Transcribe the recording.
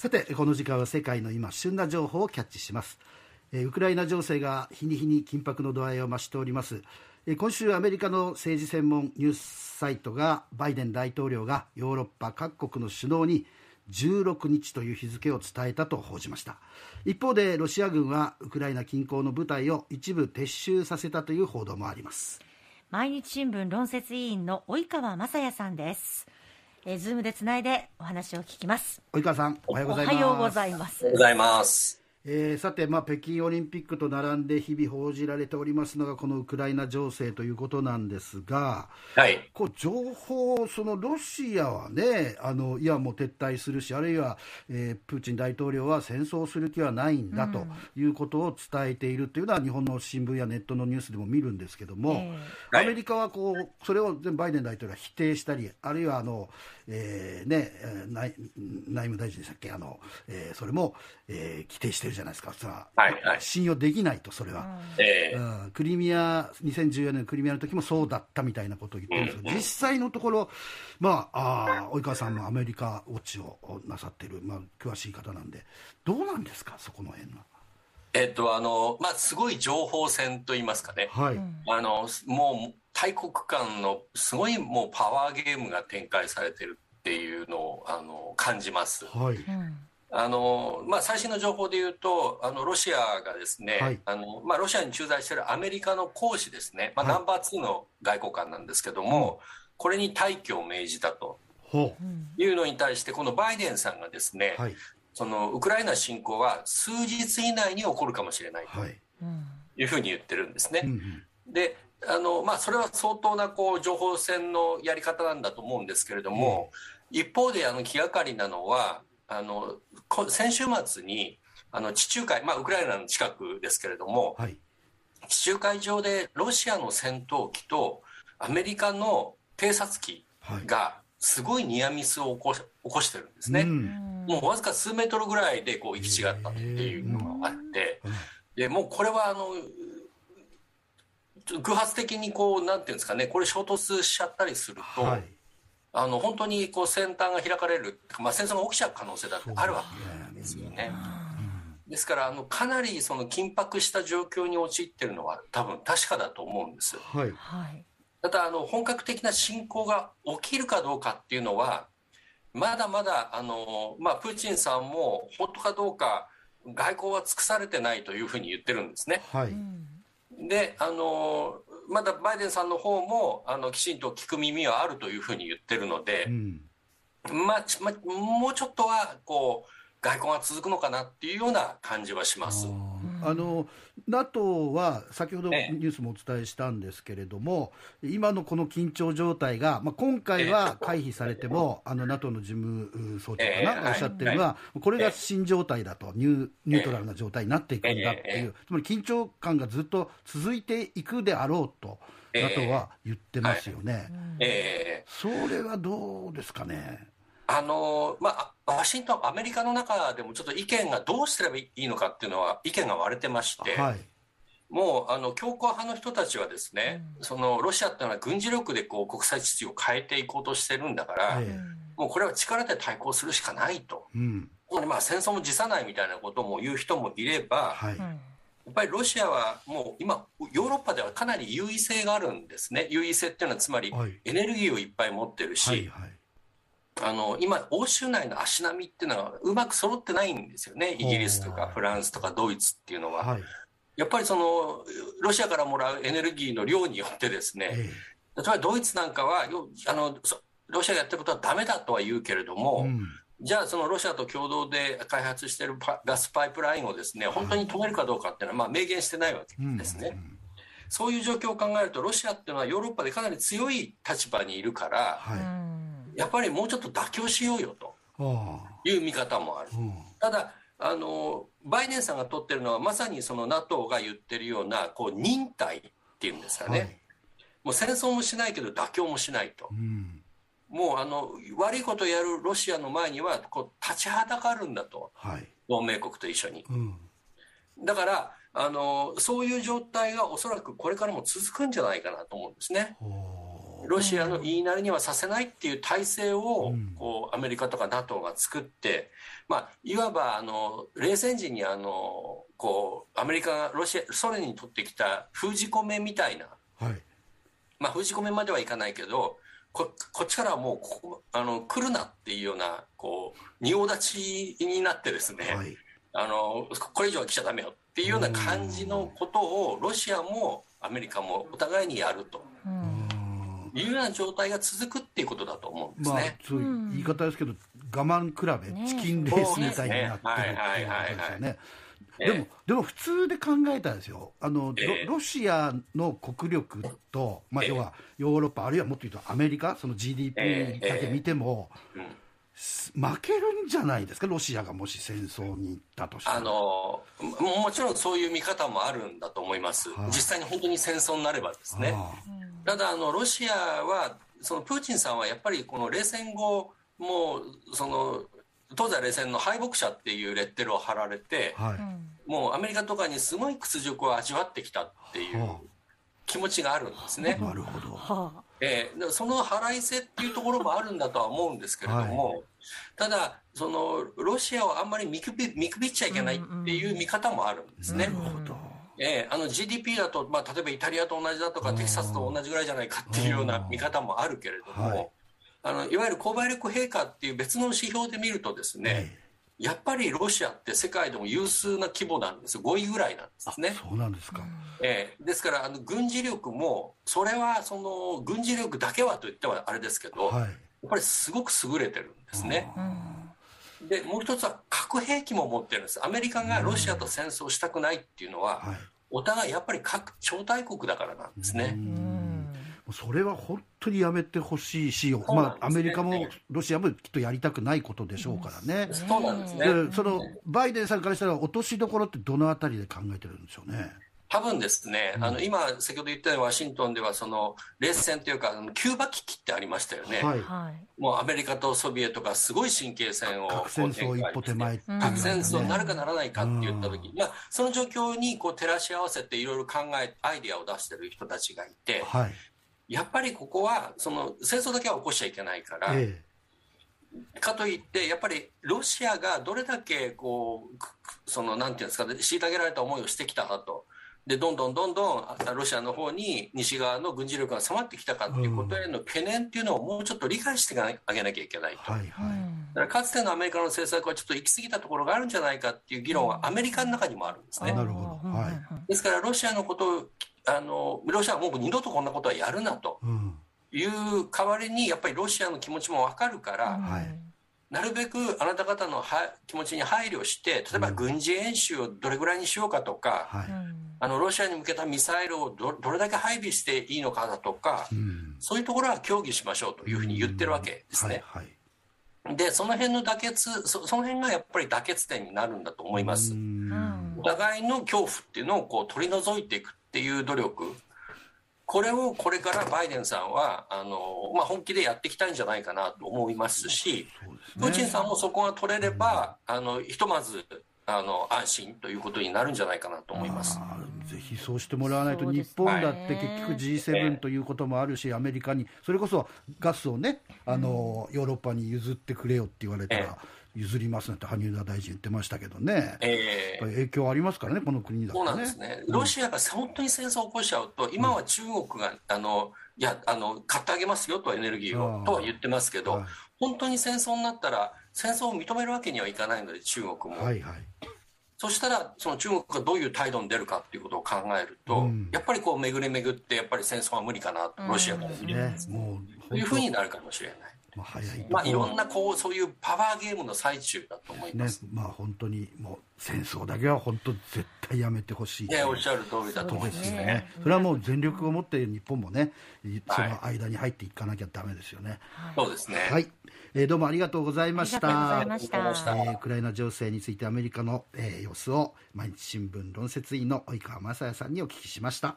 さてこの時間は世界の今旬な情報をキャッチします。ウクライナ情勢が日に日に緊迫の度合いを増しております。今週アメリカの政治専門ニュースサイトがバイデン大統領がヨーロッパ各国の首脳に16日という日付を伝えたと報じました。一方でロシア軍はウクライナ近郊の部隊を一部撤収させたという報道もあります。毎日新聞論説委員の及川雅也さんです。えー、ズームでつないでお話を聞きます。及川さんおはようございます。おはようございますえー、さて、まあ、北京オリンピックと並んで日々報じられておりますのがこのウクライナ情勢ということなんですが、はい、こう情報、そのロシアはねあのいやもう撤退するしあるいは、えー、プーチン大統領は戦争する気はないんだということを伝えているというのは、日本の新聞やネットのニュースでも見るんですけども、えー、アメリカはこうそれをバイデン大統領は否定したりあるいはあの、えーね、内内務大臣でしたっけあの、えー、それも、えー、規定してるじゃないですか、はいはい、信用できないと、それは、うん、うん、クリミア、2014年のクリミアの時もそうだったみたいなことを言ってるんですけど、うん。うん、実際のところ、まあ、あ及川さんもアメリカウォッチをなさってる、まあ、詳しい方なんで、どうなんですか、そこの辺は？えっとあのまあ、すごい情報戦といいますかね、はい、あのもう大国間のすごいもうパワーゲームが展開されてるっていうのをあの感じます。はいあのまあ、最新の情報でいうとあのロシアがですね、はい、あのまあ、ロシアに駐在しているアメリカの公使ですね、まあ、ナンバー2の外交官なんですけども、はい、これに退去を命じたというのに対してこのバイデンさんがですね、はい、そのウクライナ侵攻は数日以内に起こるかもしれないとい。うふうに言ってるんですね。であのまあ、それは相当なこう情報戦のやり方なんだと思うんですけれども、うん、一方であの気がかりなのはあの先週末にあの地中海、まあ、ウクライナの近くですけれども、はい、地中海上でロシアの戦闘機とアメリカの偵察機がすごいニアミスを起こし起こしてるんですね、うん、もうわずか数メートルぐらいでこう行き違ったっていうのがあって、でもうこれはあの偶発的にこうなんていうんですかねこれ衝突しちゃったりすると、はい、あの本当にこう先端が開かれる、まあ、戦争が起きちゃう可能性だってあるわけですよね。ですからあのかなりその緊迫した状況に陥っているのは多分確かだと思うんです。はい、ただあの本格的な侵攻が起きるかどうかっていうのはまだまだあの、まあ、プーチンさんも本当かどうか外交は尽くされてないというふうに言ってるんですね。はい、であのまだバイデンさんの方もあのきちんと聞く耳はあるというふうに言ってるので、うん、まあ、まもうちょっとはこう外交が続くのかなっていうような感じはします。あの NATO は先ほどニュースもお伝えしたんですけれども、ええ、今のこの緊張状態が、まあ、今回は回避されても、え、あの NATO の事務総長かな、おっしゃってるのは、これが新状態だとニュ、ニュートラルな状態になっていくんだっていう、つまり緊張感がずっと続いていくであろうと。NATO は言ってますよね、それはどうですかね。あのまあ、ワシントン、アメリカの中でもちょっと意見がどうすればいいのかっていうのは意見が割れてまして、はい、もうあの強硬派の人たちはですね、うん、そのロシアっていうのは軍事力でこう国際秩序を変えていこうとしてるんだから、もうこれは力で対抗するしかないと、うん、まあ戦争も辞さないみたいなことも言う人もいれば、はい、やっぱりロシアはもう今、ヨーロッパではかなり優位性があるんですね、優位性っていうのはつまりエネルギーをいっぱい持ってるし。はいはいあの今、欧州内の足並みっていうのはうまく揃ってないんですよね、イギリスとかフランスとかドイツっていうのは。はい、やっぱりそのロシアからもらうエネルギーの量によってですね、例え。ばドイツなんかはあのロシアがやってることはだめだとは言うけれども、うん、じゃあそのロシアと共同で開発しているガスパイプラインをですね本当に止めるかどうかっていうのはまあ明言してないわけですね。うんそういう状況を考えるとロシアっていうのはヨーロッパでかなり強い立場にいるから、はいやっぱりもうちょっと妥協しようよという見方もある。ただあのバイデンさんが取ってるのはまさにその NATO が言ってるようなこう忍耐っていうんですかね、はい、もう戦争もしないけど妥協もしないと、うん、もうあの悪いことをやるロシアの前にはこう立ちはだかるんだと、はい、同盟国と一緒に、うん、だからあのそういう状態がおそらくこれからも続くんじゃないかなと思うんですね。ロシアの言いなりにはさせないっていう体制を、こうアメリカとか NATO が作って、まあ、いわばあの冷戦時にあのこうアメリカがロシアソ連に取ってきた封じ込めみたいな、はい。まあ、封じ込めまではいかないけどここっちからはもうここあの来るなっていうようなこう仁王立ちになってですね、はい、あのこれ以上は来ちゃだめよっていうような感じのことをロシアもアメリカもお互いにやると。いうような状態が続くっていうことだと思うんですね。まあ、そういう言い方ですけど、我慢比べ、チキンレースみたいになってるっていうことですよね。でも、でも普通で考えたらですよ、あの、えー、ロシアの国力と、まあ、要はヨーロッパ、あるいはもっと言うとアメリカ、その GDP だけ見ても、えーえー負けるんじゃないですか、ロシアがもし戦争に行ったとしてあのもちろんそういう見方もあるんだと思います、はあ、実際に本当に戦争になればですね。はあ、ただあの、ロシアは、そのプーチンさんはやっぱりこの冷戦後、もうその東西冷戦の敗北者っていうレッテルを貼られて、はい、もうアメリカとかにすごい屈辱を味わってきたっていう気持ちがあるんですね。なるほど。えー、その腹いせっていうところもあるんだとは思うんですけれども、はい、ただそのロシアをあんまり見くび見くびっちゃいけないっていう見方もあるんですね。なるほど。えー、あの GDP だと、まあ、例えばイタリアと同じだとかテキサスと同じぐらいじゃないかっていうような見方もあるけれども、はい、あのいわゆる購買力陛下っていう別の指標で見るとですね、やっぱりロシアって世界でも有数な規模なんです。5位ぐらいなんですね。そうなんですか、えー、ですからあの軍事力もそれはその軍事力だけはと言ってはあれですけど、はい、やっぱりすごく優れてるんですね。でもう一つは核兵器も持ってるんですアメリカがロシアと戦争したくないっていうのは、はい、お互いやっぱり核超大国だからなんですね。それは本当にやめてほしいし、ね、まあ、アメリカもロシアもきっとやりたくないことでしょうからね。そうなんですね。そのバイデンさんからしたら、落としどころってどのあたりで考えてるんでしょうね？多分ですね、あの今、先ほど言ったようにワシントンではその冷戦というか、キューバ危機ってありましたよね、はい、もうアメリカとソビエトがすごい神経戦を核戦争一歩手前、ね、核戦争になるかならないかって言ったとき、うん、まあ、その状況にこう照らし合わせていろいろ考え、アイディアを出してる人たちがいて、はい、やっぱりここはその戦争だけは起こしちゃいけないから、ええ、かといってやっぱりロシアがどれだけこうそのなんていうんですか虐げられた思いをしてきたかと。でどんどんどんどんロシアの方に西側の軍事力が迫ってきたかっていうことへの懸念っていうのをもうちょっと理解してあげなきゃいけないと、はいはい、だからかつてのアメリカの政策はちょっと行き過ぎたところがあるんじゃないかっていう議論はアメリカの中にもあるんですね。なるほど。はい、ですからロシアのことをあのロシアはもう二度とこんなことはやるなと。いう代わりにやっぱりロシアの気持ちも分かるから、なるべくあなた方のは気持ちに配慮して例えば軍事演習をどれぐらいにしようかとか、あのロシアに向けたミサイルをどどれだけ配備していいのかだとか、そういうところは協議しましょうというふうに言ってるわけですね。でその辺の妥結そその辺がやっぱり妥結点になるんだと思います。お互いの恐怖っていうのをこう取り除いていくっていう努力。これをこれからバイデンさんはあの、まあ、本気でやっていきたいんじゃないかなと思いますし、プーチンさんもそこが取れれば、あのひとまずあの安心ということになるんじゃないかなと思いますぜひそうしてもらわないと、日本だって結局 G7 ということもあるし、アメリカに、それこそガスをね、あのヨーロッパに譲ってくれよって言われたら。譲りますなんて萩生田大臣言ってましたけどね、えー、影響ありますからね、この国だ、ね、そうなんですね、ロシアが本当に戦争を起こしちゃうと、今は中国が、あのいやあの買ってあげますよと、エネルギーをとは言ってますけど、はい、本当に戦争になったら、戦争を認めるわけにはいかないので、中国も。はいはいそしたら、その中国がどういう態度に出るかっていうことを考えると、うん、やっぱりこう巡り巡って、やっぱり戦争は無理かなと、ロシアから見ると、ね、そういうふうになるかもしれない。まあ、早いまあ、いろんなこうそういうパワーゲームの最中だと思います、ね、まあ本当にもう戦争だけは本当絶対やめてほしい。ねおっしゃる通りだと思います。ね、ね、それはもう全力を持って日本もねその間に入っていかなきゃだめですよね、はい、そうですね。はい、えー、どうもありがとうございました。ありがとうございました、えー、ウクライナ情勢についてアメリカの、えー、様子を毎日新聞論説委員の及川雅也さんにお聞きしました